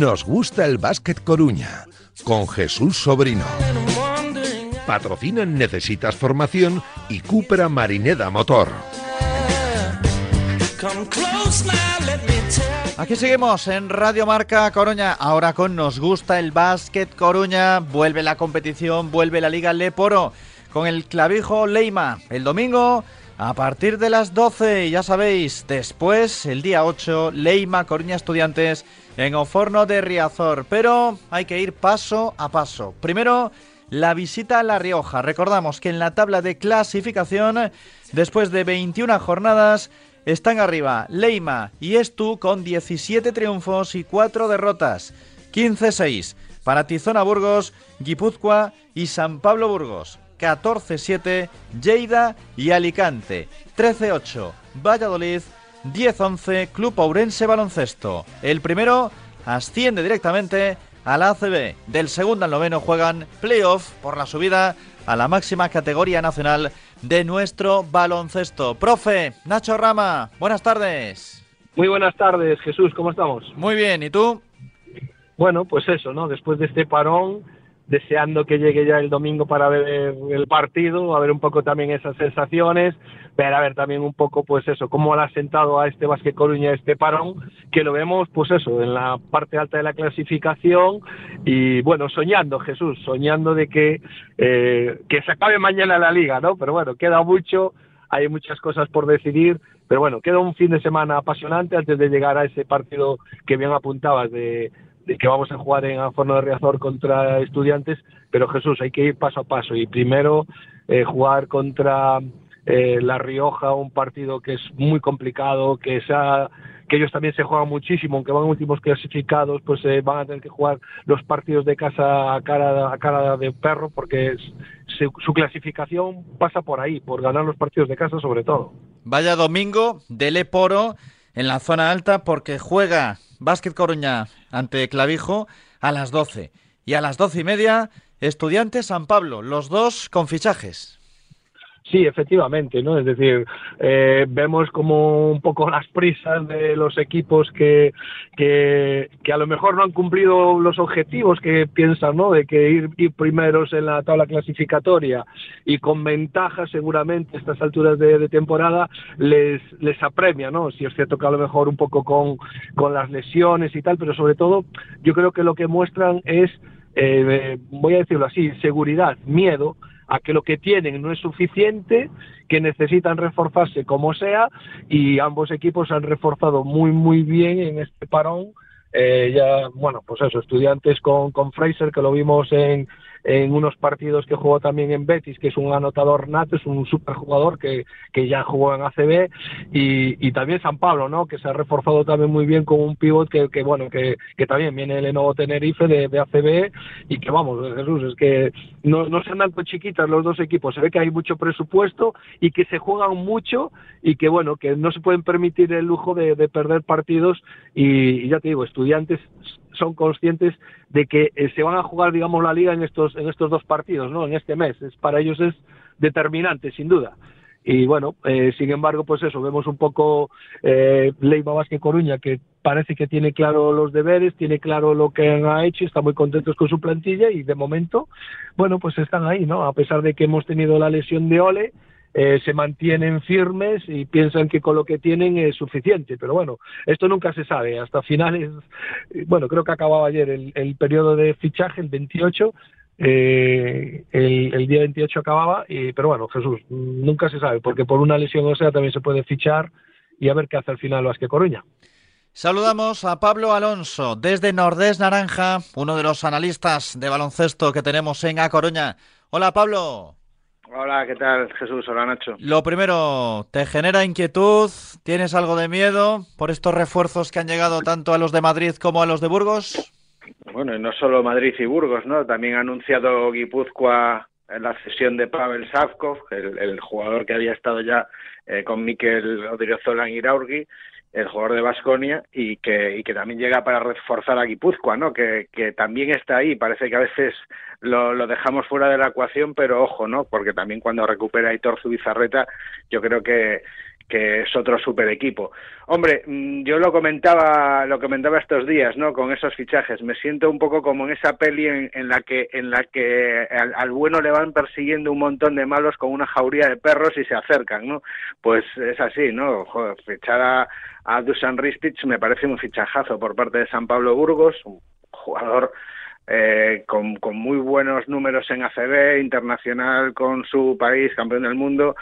Nos gusta el básquet Coruña con Jesús Sobrino. Patrocinan Necesitas Formación y Cupra Marineda Motor. Aquí seguimos en Radio Marca Coruña. Ahora con Nos gusta el básquet Coruña. Vuelve la competición, vuelve la Liga Leporo con el clavijo Leima. El domingo a partir de las 12, ya sabéis, después, el día 8, Leima Coruña Estudiantes en Oforno de Riazor. Pero hay que ir paso a paso. Primero, la visita a La Rioja. Recordamos que en la tabla de clasificación, después de 21 jornadas, están arriba Leima y Estu con 17 triunfos y 4 derrotas. 15-6 para Tizona Burgos, Guipúzcoa y San Pablo Burgos. 14-7 Lleida y Alicante. 13-8 Valladolid. 10-11 Club Ourense Baloncesto. El primero asciende directamente a la ACB. Del segundo al noveno juegan playoff por la subida a la máxima categoría nacional de nuestro baloncesto. Profe, Nacho Rama, buenas tardes. Muy buenas tardes, Jesús, ¿cómo estamos? Muy bien, ¿y tú? Bueno, pues eso, ¿no? Después de este parón, deseando que llegue ya el domingo para ver el partido, a ver un poco también esas sensaciones, ver a ver también un poco pues eso, cómo ha sentado a este Vázquez Coruña este parón, que lo vemos pues eso, en la parte alta de la clasificación y bueno, soñando Jesús, soñando de que, eh, que se acabe mañana la liga, ¿no? Pero bueno, queda mucho, hay muchas cosas por decidir, pero bueno, queda un fin de semana apasionante antes de llegar a ese partido que bien apuntabas de que vamos a jugar en Aforno de Riazor contra estudiantes, pero Jesús, hay que ir paso a paso y primero eh, jugar contra eh, La Rioja, un partido que es muy complicado, que sea que ellos también se juegan muchísimo, aunque van últimos clasificados, pues eh, van a tener que jugar los partidos de casa a cara, a cara de perro, porque su clasificación pasa por ahí, por ganar los partidos de casa sobre todo. Vaya domingo de Leporo en la zona alta, porque juega Básquet Coruña ante Clavijo a las 12. Y a las doce y media, Estudiantes San Pablo, los dos con fichajes. Sí, efectivamente, ¿no? Es decir, eh, vemos como un poco las prisas de los equipos que, que, a lo mejor no han cumplido los objetivos que piensan, ¿no? De que ir, ir primeros en la tabla clasificatoria y con ventaja seguramente a estas alturas de, temporada les, les apremia, ¿no? Si es cierto que a lo mejor un poco con, con las lesiones y tal, pero sobre todo yo creo que lo que muestran es, eh, voy a decirlo así, seguridad, miedo, a que lo que tienen no es suficiente, que necesitan reforzarse como sea y ambos equipos han reforzado muy muy bien en este parón. Eh, ya, bueno, pues eso, estudiantes con, con Fraser, que lo vimos en, en unos partidos que jugó también en Betis, que es un anotador nato, es un superjugador que, que ya jugó en ACB, y, y también San Pablo, ¿no? que se ha reforzado también muy bien con un pivot que, que bueno, que, que también viene el nuevo Tenerife de, de, ACB, y que vamos, Jesús, es que no, no se andan con chiquitas los dos equipos, se ve que hay mucho presupuesto y que se juegan mucho y que bueno, que no se pueden permitir el lujo de, de perder partidos y, y ya te digo, estudiantes son conscientes de que eh, se van a jugar, digamos, la liga en estos, en estos dos partidos, ¿no? En este mes. Es, para ellos es determinante, sin duda. Y bueno, eh, sin embargo, pues eso, vemos un poco eh, Leiva Vázquez Coruña, que parece que tiene claro los deberes, tiene claro lo que han hecho, está muy contentos con su plantilla y de momento, bueno, pues están ahí, ¿no? A pesar de que hemos tenido la lesión de Ole, eh, se mantienen firmes y piensan que con lo que tienen es suficiente. Pero bueno, esto nunca se sabe. Hasta finales, bueno, creo que acababa ayer el, periodo de fichaje, el 28. Eh, el, el, día 28 acababa, y, pero bueno, Jesús, nunca se sabe, porque por una lesión o sea también se puede fichar y a ver qué hace al final Vázquez Coruña. Saludamos a Pablo Alonso desde Nordés Naranja, uno de los analistas de baloncesto que tenemos en A Coruña. Hola Pablo. Hola, ¿qué tal Jesús? Hola Nacho. Lo primero, ¿te genera inquietud? ¿Tienes algo de miedo por estos refuerzos que han llegado tanto a los de Madrid como a los de Burgos? Bueno, y no solo Madrid y Burgos, ¿no? También ha anunciado Guipúzcoa en la cesión de Pavel Savkov, el, el jugador que había estado ya eh, con Mikel Odriozola en Iraurgi, el jugador de Basconia y que, y que también llega para reforzar a Guipúzcoa, ¿no? Que, que también está ahí. Parece que a veces lo, lo, dejamos fuera de la ecuación, pero ojo, ¿no? Porque también cuando recupera Hitor Zubizarreta, yo creo que, que es otro super equipo. Hombre, mm, yo lo comentaba, lo comentaba estos días, ¿no? Con esos fichajes, me siento un poco como en esa peli en, la que, en la que al, bueno le van persiguiendo un montón de malos con una jauría de perros y se acercan, ¿no? Pues es así, ¿no? Joder, fichar a, a Dusan Ristic me parece un fichajazo por parte de San Pablo Burgos, un jugador eh, con, muy buenos números en ACB, internacional con su país, campeón del mundo,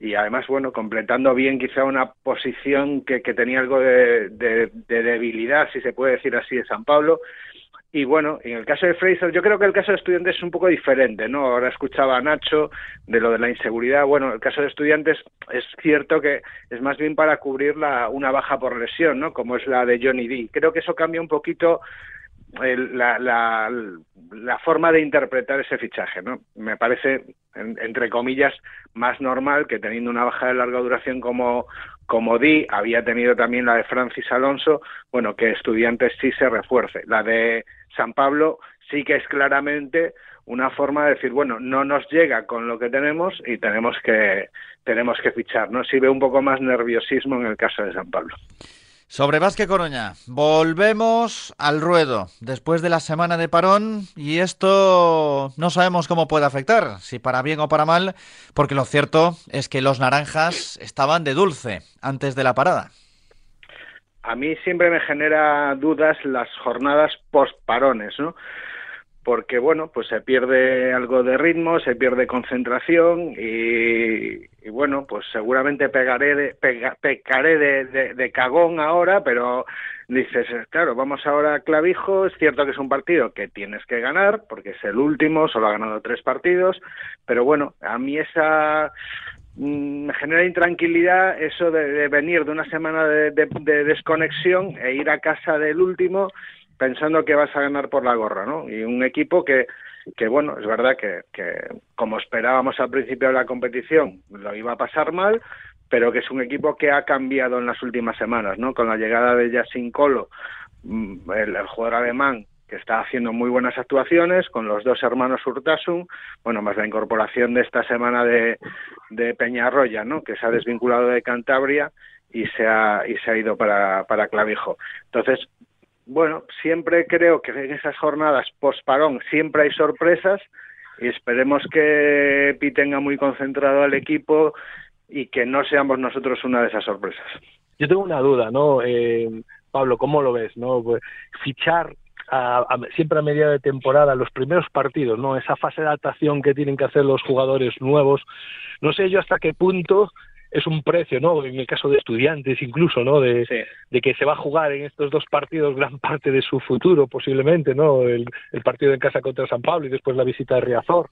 y además, bueno, completando bien quizá una posición que, tenía algo de, debilidad, si se puede decir así, de San Pablo. Y bueno, en el caso de Fraser, yo creo que el caso de estudiantes es un poco diferente, ¿no? Ahora escuchaba Nacho de lo de la inseguridad. Bueno, el caso de estudiantes es cierto que es más bien para cubrir la, una baja por lesión, ¿no? Como es la de Johnny D. Creo que eso cambia un poquito la, la, la, forma de interpretar ese fichaje, ¿no? Me parece, entre comillas, más normal que teniendo una baja de larga duración como, como Di, había tenido también la de Francis Alonso, bueno, que Estudiantes sí se refuerce. La de San Pablo sí que es claramente una forma de decir, bueno, no nos llega con lo que tenemos y tenemos que, tenemos que fichar, ¿no? Sí ve un poco más nerviosismo en el caso de San Pablo. Sobre Vázquez Coruña, volvemos al ruedo después de la semana de parón y esto no sabemos cómo puede afectar, si para bien o para mal, porque lo cierto es que los naranjas estaban de dulce antes de la parada. A mí siempre me genera dudas las jornadas post parones, ¿no? porque bueno, pues se pierde algo de ritmo, se pierde concentración y, bueno, pues seguramente pegaré de, pecaré de, de, cagón ahora, pero dices, claro, vamos ahora a Clavijo, es cierto que es un partido que tienes que ganar, porque es el último, solo ha ganado tres partidos, pero bueno, a mí esa mm, me genera intranquilidad eso de, venir de una semana de, desconexión e ir a casa del último pensando que vas a ganar por la gorra, ¿no? Y un equipo que, que bueno, es verdad que, como esperábamos al principio de la competición, lo iba a pasar mal, pero que es un equipo que ha cambiado en las últimas semanas, ¿no? Con la llegada de Yassin Colo, mm, el, jugador alemán que está haciendo muy buenas actuaciones, con los dos hermanos Urtasun, bueno, más la incorporación de esta semana de, de Peñarroya, ¿no? Que se ha desvinculado de Cantabria y se ha, y se ha ido para, para Clavijo. Entonces, bueno, siempre creo que en esas jornadas post-parón siempre hay sorpresas y esperemos que Pi tenga muy concentrado al equipo y que no seamos nosotros una de esas sorpresas. Yo tengo una duda, ¿no? Eh, Pablo, ¿cómo lo ves? no pues, Fichar siempre a medida de temporada, los primeros partidos, ¿no? Esa fase de adaptación que tienen que hacer los jugadores nuevos. No sé yo hasta qué punto es un precio, ¿no? En el caso de estudiantes incluso, ¿no? De, que se va a jugar en estos dos partidos gran parte de su futuro posiblemente, ¿no? El, partido en casa contra San Pablo y después la visita de Riazor.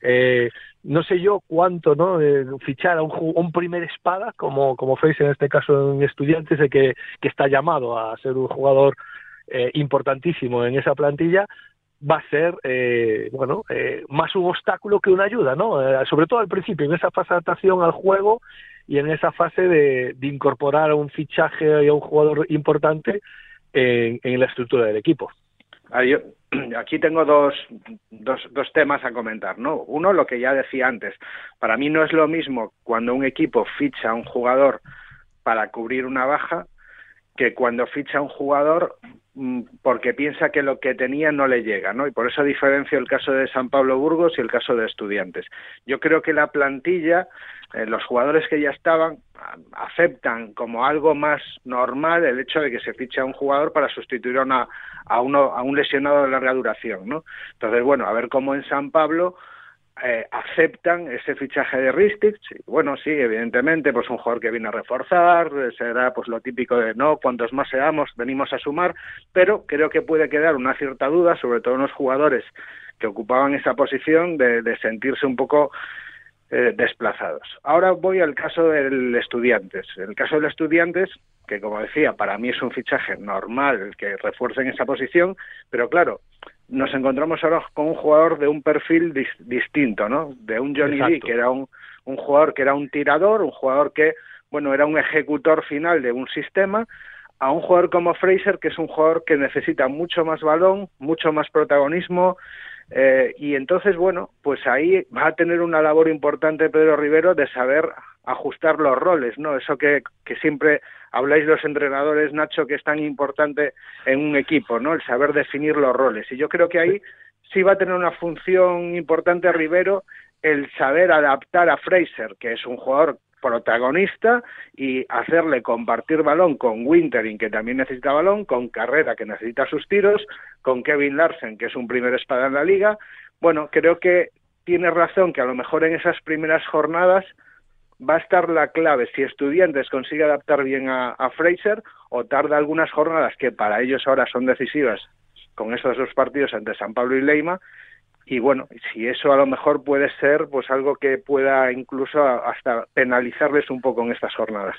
Eh, no sé yo cuánto, ¿no? fichar a un, primer espada, como, como Fraser en este caso en estudiantes, de que, que está llamado a ser un jugador eh, importantísimo en esa plantilla, va a ser, eh, bueno, eh, más un obstáculo que una ayuda, ¿no? Eh, sobre todo al principio, en esa fase de adaptación al juego y en esa fase de, incorporar a un fichaje y a un jugador importante en, la estructura del equipo. aquí tengo dos, dos, dos temas a comentar, ¿no? Uno, lo que ya decía antes, para mí no es lo mismo cuando un equipo ficha a un jugador para cubrir una baja que cuando ficha a un jugador porque piensa que lo que tenía no le llega, ¿no? Y por eso diferencio el caso de San Pablo Burgos y el caso de Estudiantes. Yo creo que la plantilla, eh, los jugadores que ya estaban, aceptan como algo más normal el hecho de que se fiche a un jugador para sustituir a, una, a, uno, a un lesionado de larga duración, ¿no? Entonces, bueno, a ver cómo en San Pablo eh, aceptan ese fichaje de Ristich. Bueno, sí, evidentemente, pues un jugador que viene a reforzar, será pues lo típico de no, cuantos más seamos, venimos a sumar, pero creo que puede quedar una cierta duda, sobre todo en los jugadores que ocupaban esa posición, de, sentirse un poco eh, desplazados. Ahora voy al caso del Estudiantes. El caso del Estudiantes, que como decía, para mí es un fichaje normal que refuercen esa posición, pero claro, nos encontramos ahora con un jugador de un perfil distinto, ¿no? De un Johnny D, que era un, un jugador que era un tirador, un jugador que, bueno, era un ejecutor final de un sistema, a un jugador como Fraser, que es un jugador que necesita mucho más balón, mucho más protagonismo, eh, y entonces, bueno, pues ahí va a tener una labor importante Pedro Rivero de saber ajustar los roles, ¿no? Eso que, que siempre habláis los entrenadores, Nacho, que es tan importante en un equipo, ¿no? El saber definir los roles. Y yo creo que ahí sí va a tener una función importante Rivero el saber adaptar a Fraser, que es un jugador protagonista y hacerle compartir balón con Wintering, que también necesita balón, con Carrera, que necesita sus tiros, con Kevin Larsen, que es un primer espada en la liga. Bueno, creo que tiene razón que a lo mejor en esas primeras jornadas va a estar la clave si estudiantes consigue adaptar bien a, Fraser o tarda algunas jornadas que para ellos ahora son decisivas con esos dos partidos entre San Pablo y Leima y bueno, si eso a lo mejor puede ser pues algo que pueda incluso hasta penalizarles un poco en estas jornadas.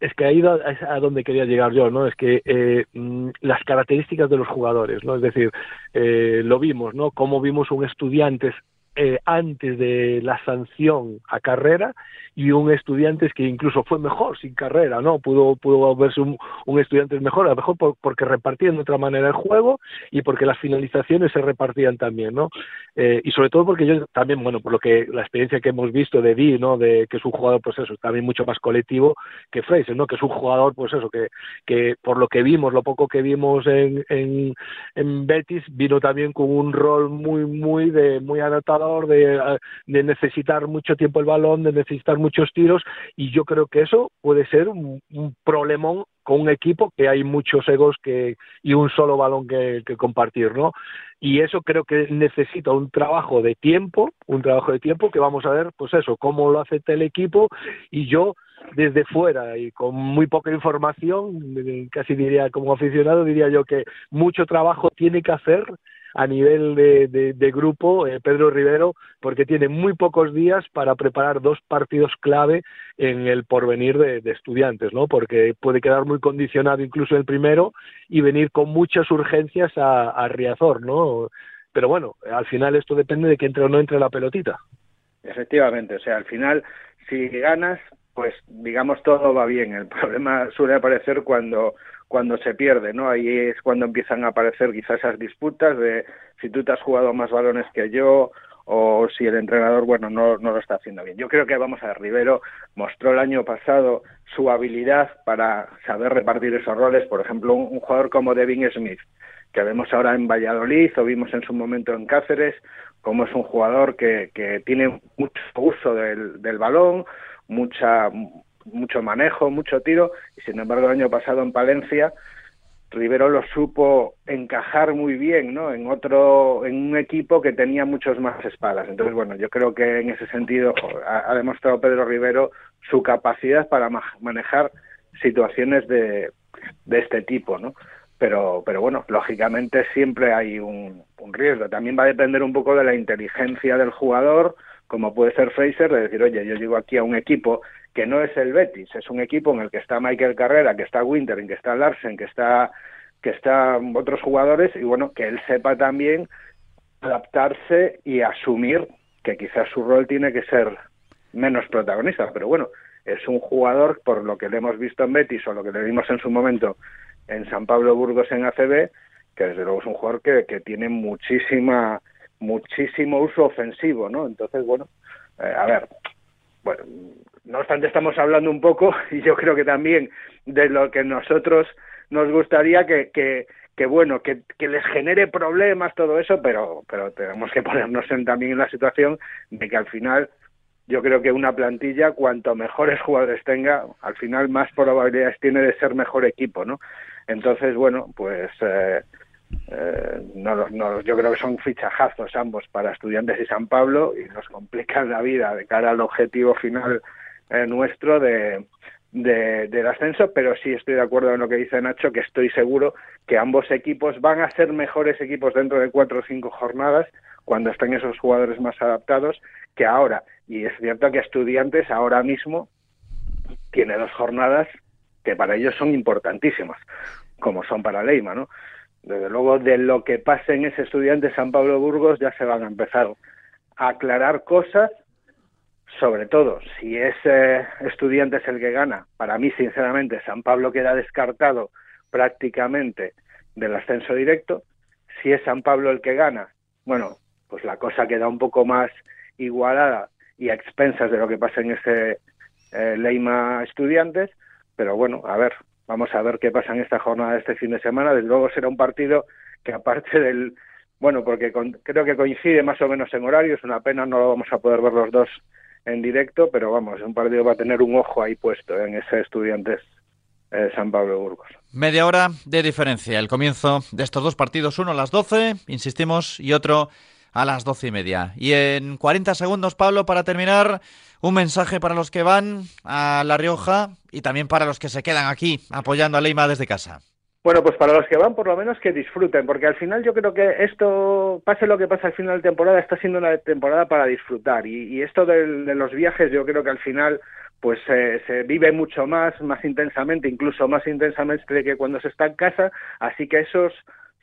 Es que ahí es a donde quería llegar yo, ¿no? Es que eh, mm, las características de los jugadores, ¿no? Es decir, eh, lo vimos, ¿no? Cómo vimos un estudiante eh, antes de la sanción a carrera y un estudiante que incluso fue mejor sin carrera, ¿no? Pudo, pudo verse un, un estudiante mejor, a lo mejor porque repartían de otra manera el juego y porque las finalizaciones se repartían también, ¿no? Eh, y sobre todo porque yo también, bueno, por lo que la experiencia que hemos visto de Di, ¿no? De que es un jugador, pues eso, también mucho más colectivo que Fraser, ¿no? Que es un jugador, pues eso, que, que por lo que vimos, lo poco que vimos en, en, en Betis, vino también con un rol muy, muy de, muy de, de necesitar mucho tiempo el balón, de necesitar muchos tiros y yo creo que eso puede ser un, problemón con un equipo que hay muchos egos que y un solo balón que, que, compartir, ¿no? Y eso creo que necesita un trabajo de tiempo, un trabajo de tiempo que vamos a ver, pues eso, cómo lo hace el equipo y yo desde fuera y con muy poca información, casi diría como aficionado, diría yo que mucho trabajo tiene que hacer a nivel de, de, grupo eh, Pedro Rivero porque tiene muy pocos días para preparar dos partidos clave en el porvenir de, de, estudiantes, ¿no? Porque puede quedar muy condicionado incluso el primero y venir con muchas urgencias a, a Riazor, ¿no? Pero bueno, al final esto depende de que entre o no entre la pelotita. Efectivamente, o sea, al final si ganas, pues digamos todo va bien. El problema suele aparecer cuando cuando se pierde, ¿no? Ahí es cuando empiezan a aparecer quizás esas disputas de si tú te has jugado más balones que yo o si el entrenador, bueno, no, no lo está haciendo bien. Yo creo que vamos a ver, Rivero mostró el año pasado su habilidad para saber repartir esos roles, por ejemplo, un, un jugador como Devin Smith, que vemos ahora en Valladolid o vimos en su momento en Cáceres, como es un jugador que, que tiene mucho uso del, del balón, mucha mucho manejo, mucho tiro, y sin embargo el año pasado en Palencia Rivero lo supo encajar muy bien, ¿no? En otro, en un equipo que tenía muchos más espadas. Entonces, bueno, yo creo que en ese sentido ha, demostrado Pedro Rivero su capacidad para ma manejar situaciones de, de este tipo, ¿no? Pero, pero bueno, lógicamente siempre hay un, un riesgo. También va a depender un poco de la inteligencia del jugador, como puede ser Fraser, de decir, oye, yo llego aquí a un equipo que no es el Betis, es un equipo en el que está Michael Carrera, que está Winter, que está Larsen, que está que está otros jugadores y bueno, que él sepa también adaptarse y asumir que quizás su rol tiene que ser menos protagonista, pero bueno, es un jugador por lo que le hemos visto en Betis o lo que le vimos en su momento en San Pablo Burgos en ACB, que desde luego es un jugador que, que tiene muchísima muchísimo uso ofensivo, ¿no? Entonces, bueno, eh, a ver, bueno, no obstante estamos hablando un poco, y yo creo que también de lo que nosotros nos gustaría que, que, que bueno, que, que les genere problemas todo eso, pero, pero tenemos que ponernos en, también en la situación de que al final yo creo que una plantilla, cuanto mejores jugadores tenga, al final más probabilidades tiene de ser mejor equipo, ¿no? Entonces, bueno, pues eh, eh, no, no, yo creo que son fichajazos ambos para estudiantes y San Pablo y nos complican la vida de cara al objetivo final eh, nuestro de, de, del ascenso, pero sí estoy de acuerdo en lo que dice Nacho, que estoy seguro que ambos equipos van a ser mejores equipos dentro de cuatro o cinco jornadas cuando estén esos jugadores más adaptados que ahora. Y es cierto que estudiantes ahora mismo tiene dos jornadas que para ellos son importantísimas, como son para Leima, ¿no? Desde luego, de lo que pase en ese estudiante San Pablo Burgos ya se van a empezar a aclarar cosas, sobre todo si ese estudiante es el que gana. Para mí, sinceramente, San Pablo queda descartado prácticamente del ascenso directo. Si es San Pablo el que gana, bueno, pues la cosa queda un poco más igualada y a expensas de lo que pasa en ese eh, Leima Estudiantes, pero bueno, a ver, vamos a ver qué pasa en esta jornada de este fin de semana. Desde luego será un partido que aparte del, bueno, porque creo que coincide más o menos en horario, es una pena, no lo vamos a poder ver los dos en directo, pero vamos, un partido va a tener un ojo ahí puesto en ese Estudiantes eh, San Pablo Burgos. Media hora de diferencia, el comienzo de estos dos partidos, uno a las 12, insistimos, y otro a las doce y media. Y en 40 segundos, Pablo, para terminar, un mensaje para los que van a La Rioja y también para los que se quedan aquí apoyando a Leima desde casa. Bueno, pues para los que van, por lo menos que disfruten, porque al final yo creo que esto, pase lo que pase al final de temporada, está siendo una temporada para disfrutar. Y, esto de, los viajes, yo creo que al final, pues se vive mucho más, más intensamente, incluso más intensamente que cuando se está en casa. Así que esos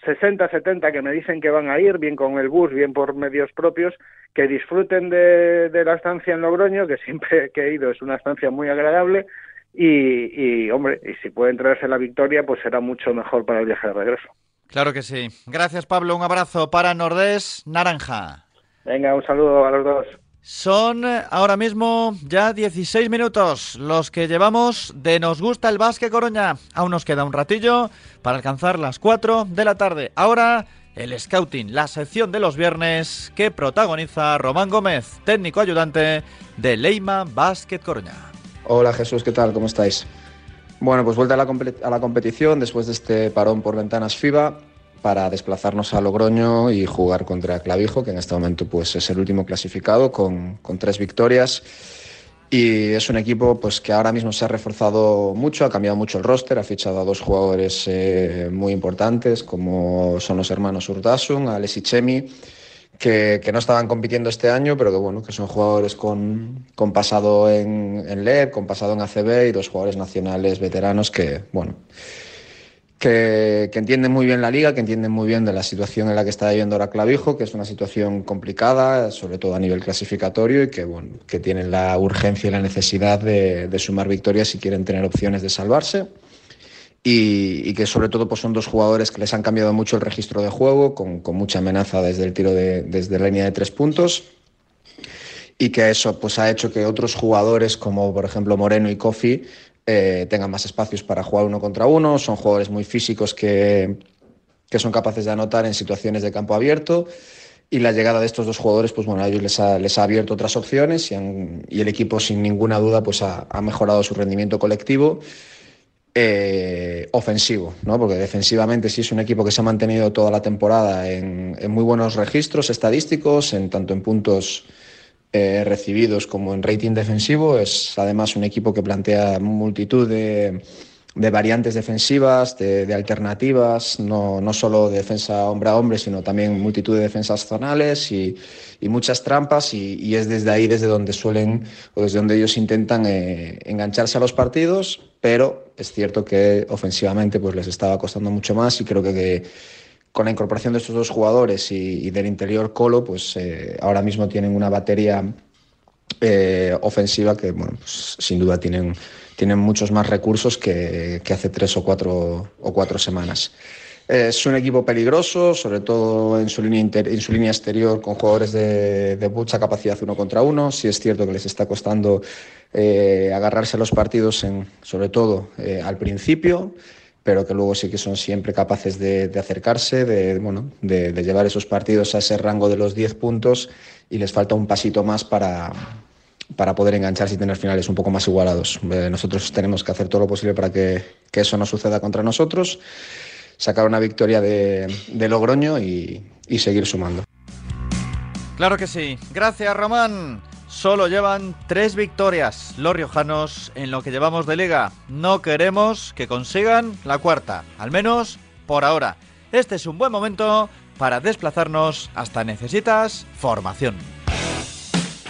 60, 70 que me dicen que van a ir, bien con el bus, bien por medios propios, que disfruten de, la estancia en Logroño, que siempre que he ido es una estancia muy agradable, y, hombre, y si pueden traerse la victoria, pues será mucho mejor para el viaje de regreso. Claro que sí. Gracias, Pablo. Un abrazo para Nordés Naranja. Venga, un saludo a los dos. Son eh, ahora mismo ya 16 minutos los que llevamos de Nos gusta el básquet Coruña. Aún nos queda un ratillo para alcanzar las 4 de la tarde. Ahora el Scouting, la sección de los viernes que protagoniza Román Gómez, técnico ayudante de Leima Básquet Coruña. Hola Jesús, ¿qué tal? ¿Cómo estáis? Bueno, pues vuelta a la, competición después de este parón por ventanas FIBA para desplazarnos a Logroño y jugar contra Clavijo, que en este momento pues, es el último clasificado con, tres victorias. Y es un equipo pues, que ahora mismo se ha reforzado mucho, ha cambiado mucho el roster, ha fichado a dos jugadores eh, muy importantes, como son los hermanos Urtasun, Alex y Chemi, que, no estaban compitiendo este año, pero que, bueno, que son jugadores con, con pasado en, en LEP, con pasado en ACB y dos jugadores nacionales veteranos que, bueno, que, entienden muy bien la liga, que entienden muy bien de la situación en la que está viviendo ahora Clavijo, que es una situación complicada, sobre todo a nivel clasificatorio, y que, bueno, que tienen la urgencia y la necesidad de, sumar victorias si quieren tener opciones de salvarse. Y, que sobre todo pues son dos jugadores que les han cambiado mucho el registro de juego, con, mucha amenaza desde el tiro de, desde la línea de tres puntos y que eso pues ha hecho que otros jugadores como por ejemplo Moreno y Kofi eh, tengan más espacios para jugar uno contra uno, son jugadores muy físicos que, que son capaces de anotar en situaciones de campo abierto y la llegada de estos dos jugadores, pues bueno, a ellos les ha, abierto otras opciones y, el equipo sin ninguna duda pues ha mejorado su rendimiento colectivo eh, ofensivo, ¿no? porque defensivamente sí es un equipo que se ha mantenido toda la temporada en, muy buenos registros estadísticos, en tanto en puntos eh, recibidos como en rating defensivo. Es además un equipo que plantea multitud de, variantes defensivas, de, alternativas, no, no, solo de defensa hombre a hombre, sino también multitud de defensas zonales y, muchas trampas. Y, es desde ahí desde donde suelen o desde donde ellos intentan eh, engancharse a los partidos, pero es cierto que ofensivamente pues les estaba costando mucho más y creo que con la incorporación de estos dos jugadores y, del interior Colo, pues eh, ahora mismo tienen una batería eh, ofensiva que, bueno, pues, sin duda tienen, tienen muchos más recursos que, hace tres o cuatro, o cuatro semanas. Es un equipo peligroso, sobre todo en su línea, exterior, con jugadores de, mucha capacidad uno contra uno. Sí es cierto que les está costando eh, agarrarse a los partidos, en, sobre todo al principio pero que luego sí que son siempre capaces de, acercarse, de, bueno, de, llevar esos partidos a ese rango de los 10 puntos y les falta un pasito más para, para poder engancharse y tener finales un poco más igualados. Eh, nosotros tenemos que hacer todo lo posible para que, que eso no suceda contra nosotros, sacar una victoria de, de Logroño y, y seguir sumando. Claro que sí. Gracias, Román. Solo llevan tres victorias los riojanos en lo que llevamos de liga. No queremos que consigan la cuarta, al menos por ahora. Este es un buen momento para desplazarnos hasta Necesitas Formación.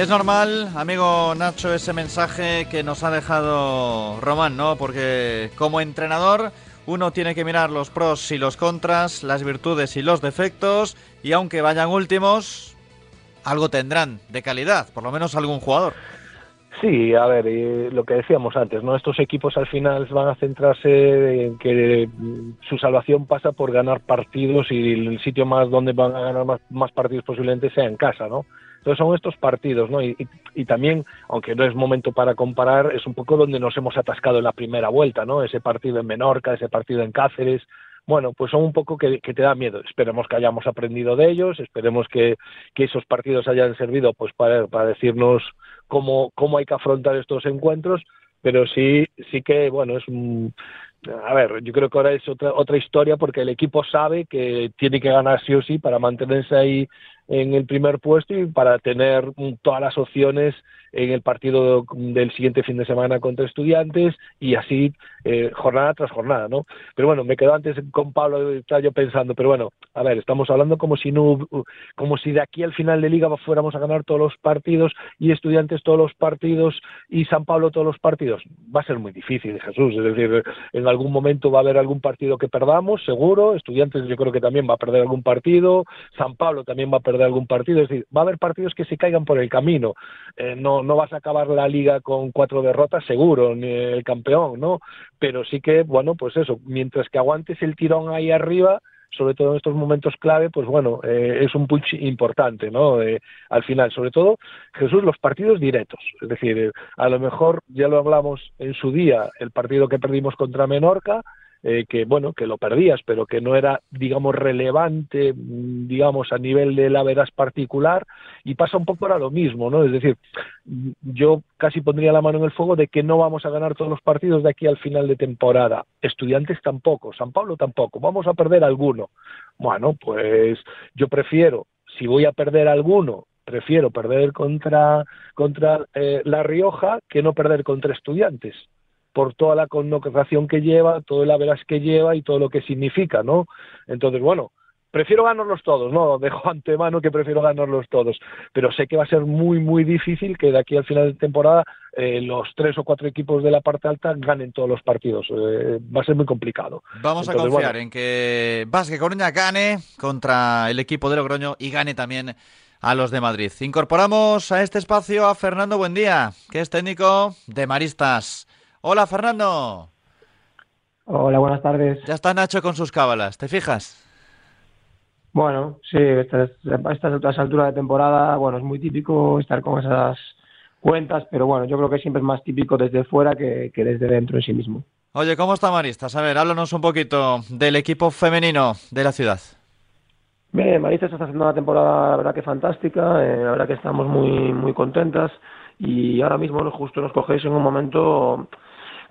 Es normal, amigo Nacho, ese mensaje que nos ha dejado Román, ¿no? Porque como entrenador uno tiene que mirar los pros y los contras, las virtudes y los defectos, y aunque vayan últimos, algo tendrán de calidad, por lo menos algún jugador. Sí, a ver, lo que decíamos antes, ¿no? Estos equipos al final van a centrarse en que su salvación pasa por ganar partidos y el sitio más donde van a ganar más, más partidos posiblemente sea en casa, ¿no? Entonces son estos partidos, ¿no? Y, y, también, aunque no es momento para comparar, es un poco donde nos hemos atascado en la primera vuelta, ¿no? Ese partido en Menorca, ese partido en Cáceres, bueno, pues son un poco que, que, te da miedo. Esperemos que hayamos aprendido de ellos, esperemos que, que esos partidos hayan servido pues para, para decirnos cómo, cómo hay que afrontar estos encuentros, pero sí, sí que, bueno, es un, a ver, yo creo que ahora es otra, otra historia porque el equipo sabe que tiene que ganar sí o sí para mantenerse ahí en el primer puesto y para tener todas las opciones en el partido del siguiente fin de semana contra estudiantes y así eh, jornada tras jornada, ¿no? Pero bueno, me quedo antes con Pablo, estaba yo pensando, pero bueno, a ver, estamos hablando como si no, como si de aquí al final de liga fuéramos a ganar todos los partidos y estudiantes todos los partidos y San Pablo todos los partidos. Va a ser muy difícil, Jesús, es decir, en algún momento va a haber algún partido que perdamos, seguro, estudiantes yo creo que también va a perder algún partido, San Pablo también va a perder algún partido, es decir, va a haber partidos que se caigan por el camino, eh, no, no vas a acabar la liga con cuatro derrotas seguro, ni el campeón, ¿no? Pero sí que, bueno, pues eso, mientras que aguantes el tirón ahí arriba, sobre todo en estos momentos clave, pues bueno, eh, es un punch importante, ¿no? Eh, al final, sobre todo, Jesús, los partidos directos. Es decir, eh, a lo mejor ya lo hablamos en su día, el partido que perdimos contra Menorca, eh, que bueno que lo perdías pero que no era digamos relevante mm, digamos a nivel de la veras particular y pasa un poco ahora lo mismo no es decir yo casi pondría la mano en el fuego de que no vamos a ganar todos los partidos de aquí al final de temporada. Estudiantes tampoco San Pablo tampoco. Vamos a perder alguno. Bueno pues yo prefiero si voy a perder alguno prefiero perder contra contra eh, la Rioja que no perder contra estudiantes por toda la connotación que lleva, todo el veras que lleva y todo lo que significa, ¿no? Entonces, bueno, prefiero ganarlos todos, ¿no? Dejo antemano que prefiero ganarlos todos, pero sé que va a ser muy, muy difícil que de aquí al final de temporada eh, los tres o cuatro equipos de la parte alta ganen todos los partidos. Eh, va a ser muy complicado. Vamos a confiar en que Vasque Coruña gane contra el equipo de Logroño y gane también a los de Madrid. Incorporamos a este espacio a Fernando Buendía, que es técnico de Maristas. Hola, Fernando. Hola, buenas tardes. Ya está Nacho con sus cábalas, ¿te fijas? Bueno, sí, estas, estas alturas de temporada, bueno, es muy típico estar con esas cuentas, pero bueno, yo creo que siempre es más típico desde fuera que, que desde dentro en sí mismo. Oye, ¿cómo está Maristas? A ver, háblanos un poquito del equipo femenino de la ciudad. Bien, Maristas está haciendo una temporada, la verdad que fantástica, eh, la verdad que estamos muy, muy contentas y ahora mismo justo nos cogéis en un momento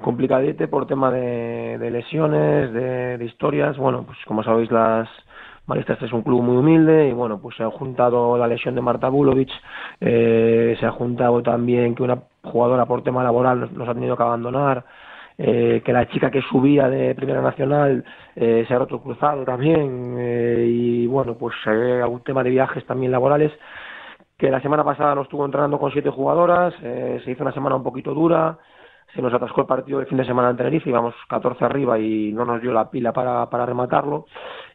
complicadete por tema de, lesiones, de, historias. Bueno, pues como sabéis, las Maristas es un club muy humilde y bueno, pues se ha juntado la lesión de Marta Bulovic, eh, se ha juntado también que una jugadora por tema laboral nos, nos ha tenido que abandonar. Eh, que la chica que subía de Primera Nacional eh, se ha roto cruzado también. Eh, y bueno, pues eh, algún tema de viajes también laborales. Que la semana pasada nos estuvo entrenando con siete jugadoras, eh, se hizo una semana un poquito dura, se nos atascó el partido de fin de semana en Tenerife, íbamos 14 arriba y no nos dio la pila para, para rematarlo.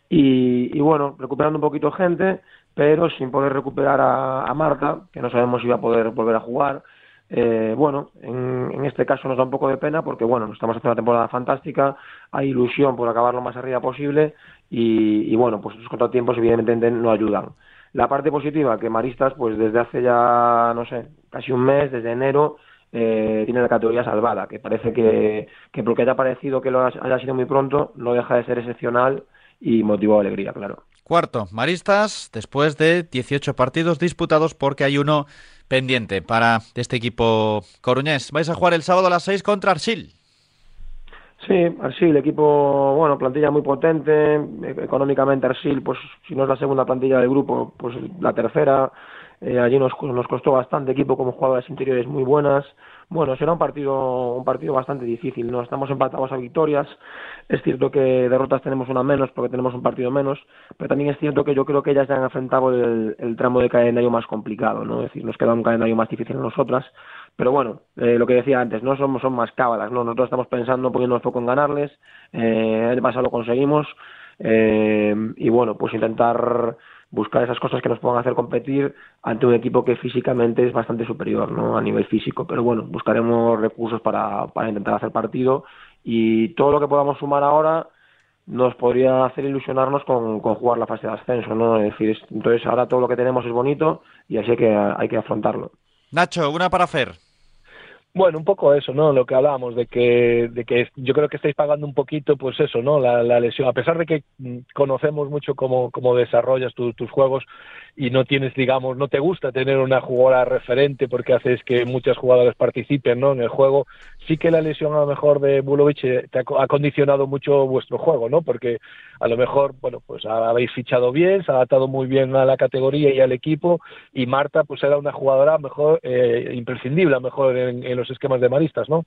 Y, y, bueno, recuperando un poquito gente, pero sin poder recuperar a, a Marta, que no sabemos si va a poder volver a jugar. Eh, bueno, en, en, este caso nos da un poco de pena porque, bueno, estamos haciendo una temporada fantástica, hay ilusión por acabar lo más arriba posible y, y bueno, pues los contratiempos evidentemente no ayudan. La parte positiva, que Maristas, pues desde hace ya, no sé, casi un mes, desde enero, eh, tiene la categoría salvada, que parece que, que porque haya parecido que lo haya sido muy pronto, no deja de ser excepcional y motivo de alegría, claro. Cuarto, Maristas, después de 18 partidos disputados porque hay uno pendiente para este equipo coruñés. Vais a jugar el sábado a las 6 contra Arsil. Sí, Arsil, equipo, bueno, plantilla muy potente, económicamente Arsil, pues si no es la segunda plantilla del grupo, pues la tercera, eh, allí nos, nos costó bastante equipo como jugadoras interiores muy buenas, Bueno, será un partido, un partido bastante difícil, ¿no? Estamos empatados a victorias. Es cierto que derrotas tenemos una menos porque tenemos un partido menos, pero también es cierto que yo creo que ellas ya han enfrentado el, tramo de calendario más complicado, ¿no? Es decir, nos queda un calendario más difícil a nosotras. Pero bueno, eh, lo que decía antes, no somos son más cábalas, ¿no? Nosotros estamos pensando, poniendo foco en ganarles, eh, el pasado lo conseguimos, eh, y bueno, pues intentar buscar esas cosas que nos puedan hacer competir ante un equipo que físicamente es bastante superior ¿no? a nivel físico. Pero bueno, buscaremos recursos para, para intentar hacer partido y todo lo que podamos sumar ahora nos podría hacer ilusionarnos con, con jugar la fase de ascenso, ¿no? Es decir, entonces ahora todo lo que tenemos es bonito y así que, hay que afrontarlo. Nacho, una para hacer. Bueno, un poco eso, ¿no? Lo que hablábamos, de que, de que yo creo que estáis pagando un poquito, pues eso, ¿no? La, la lesión. A pesar de que mm, conocemos mucho cómo, cómo desarrollas tus juegos y no tienes, digamos, no te gusta tener una jugadora referente porque haces que muchas jugadoras participen, ¿no? En el juego, sí que la lesión a lo mejor de Bulovic eh, te ha, condicionado mucho vuestro juego, ¿no? Porque a lo mejor, bueno, pues habéis fichado bien, se ha adaptado muy bien a la categoría y al equipo y Marta, pues era una jugadora mejor eh, imprescindible, mejor en, en los esquemas de maristas, ¿no?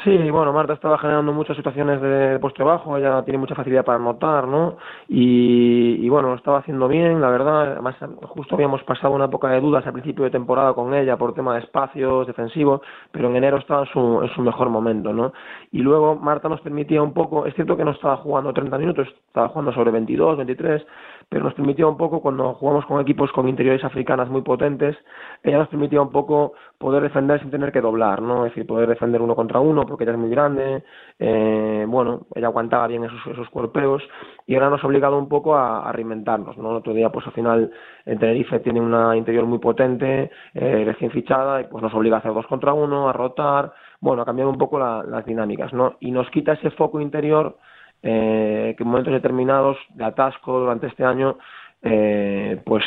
Sí, bueno, Marta estaba generando muchas situaciones de puesto bajo, ella tiene mucha facilidad para anotar, ¿no? Y, y, bueno, lo estaba haciendo bien, la verdad. Además, justo habíamos pasado una época de dudas al principio de temporada con ella por tema de espacios defensivos, pero en enero estaba en su, en su mejor momento, ¿no? Y luego Marta nos permitía un poco, es cierto que no estaba jugando 30 minutos, estaba jugando sobre 22, 23, pero nos permitía un poco, cuando jugamos con equipos con interiores africanas muy potentes, ella nos permitía un poco poder defender sin tener que doblar, ¿no? Es decir, poder defender uno contra uno, porque ella es muy grande, eh, bueno, ella aguantaba bien esos, esos cuerpeos, y ahora nos ha obligado un poco a, reinventarnos, ¿no? El otro día, pues al final, en Tenerife tiene una interior muy potente, eh, recién fichada, y pues nos obliga a hacer dos contra uno, a rotar, bueno, a cambiar un poco la, las dinámicas, ¿no? Y nos quita ese foco interior eh, que en momentos determinados de atasco durante este año, eh, pues,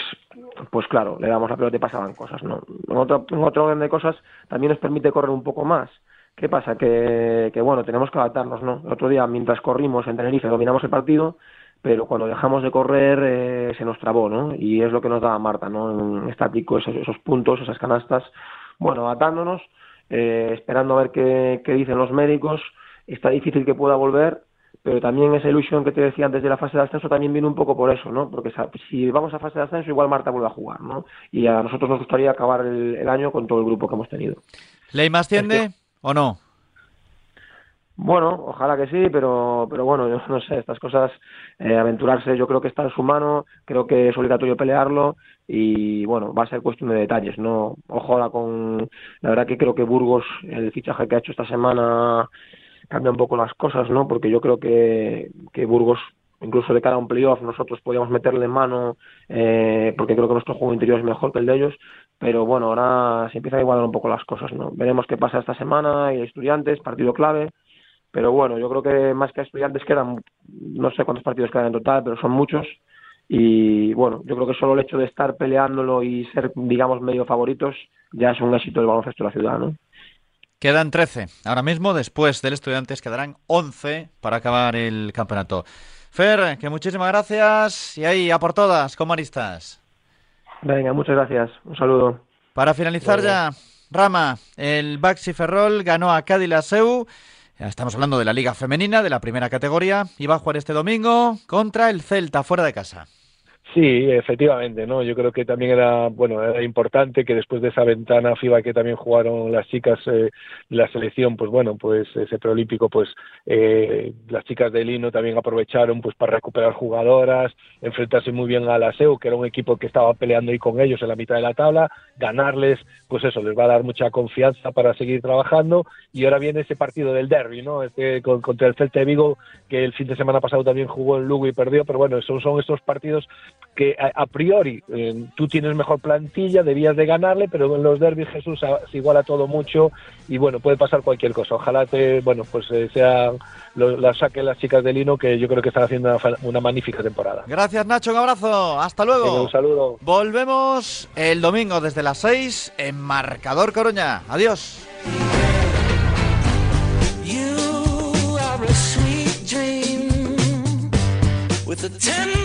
pues claro, le damos la pelota y pasaban cosas, ¿no? En otro, en otro orden de cosas también nos permite correr un poco más. ¿Qué pasa? Que, que bueno, tenemos que adaptarnos, ¿no? El otro día, mientras corrimos en Tenerife, dominamos el partido, pero cuando dejamos de correr eh, se nos trabó, ¿no? Y es lo que nos daba Marta, ¿no? En estático, esos, esos puntos, esas canastas, bueno, adaptándonos, eh, esperando a ver qué, qué dicen los médicos, está difícil que pueda volver, pero también esa ilusión que te decía antes de la fase de ascenso también viene un poco por eso, ¿no? Porque si vamos a fase de ascenso, igual Marta vuelve a jugar, ¿no? Y a nosotros nos gustaría acabar el, el año con todo el grupo que hemos tenido. ¿Ley más tiende es que... o no? Bueno, ojalá que sí, pero, pero bueno, yo no sé, estas cosas, eh, aventurarse yo creo que está en su mano, creo que es obligatorio pelearlo y bueno, va a ser cuestión de detalles, ¿no? Ojalá con, la verdad que creo que Burgos, el fichaje que ha hecho esta semana, cambia un poco las cosas, ¿no? Porque yo creo que, que Burgos, incluso de cara a un playoff, nosotros podíamos meterle mano, eh, porque creo que nuestro juego interior es mejor que el de ellos, pero bueno, ahora se empieza a igualar un poco las cosas, ¿no? Veremos qué pasa esta semana, y estudiantes, partido clave, pero bueno, yo creo que más que estudiantes quedan, no sé cuántos partidos quedan en total, pero son muchos, y bueno, yo creo que solo el hecho de estar peleándolo y ser, digamos, medio favoritos, ya es un éxito del baloncesto de la ciudad, ¿no? Quedan 13. Ahora mismo, después del Estudiantes, quedarán 11 para acabar el campeonato. Fer, que muchísimas gracias. Y ahí, a por todas, como aristas. Venga, muchas gracias. Un saludo. Para finalizar ya, Rama, el Baxi Ferrol ganó a Cádiz la Seu. Estamos hablando de la Liga Femenina, de la primera categoría, y va a jugar este domingo contra el Celta, fuera de casa. Sí, efectivamente, ¿no? Yo creo que también era, bueno, era importante que después de esa ventana FIBA que también jugaron las chicas, eh, la selección, pues bueno, pues ese preolímpico, pues eh, las chicas de Lino también aprovecharon pues para recuperar jugadoras, enfrentarse muy bien a la SEU, que era un equipo que estaba peleando ahí con ellos en la mitad de la tabla, ganarles, pues eso, les va a dar mucha confianza para seguir trabajando, y ahora viene ese partido del derby, ¿no? Este, con, contra el Celta de Vigo, que el fin de semana pasado también jugó en Lugo y perdió, pero bueno, son, son estos partidos que a, a priori eh, tú tienes mejor plantilla, debías de ganarle, pero en los derbis Jesús a, se iguala todo mucho y bueno, puede pasar cualquier cosa. Ojalá te, bueno, pues eh, sean lo, la saquen las chicas de Lino que yo creo que están haciendo una, una magnífica temporada. Gracias Nacho, un abrazo, hasta luego. Venga, un saludo. Volvemos el domingo desde las 6 en Marcador Coruña. Adiós. You are a sweet dream with a tender heart.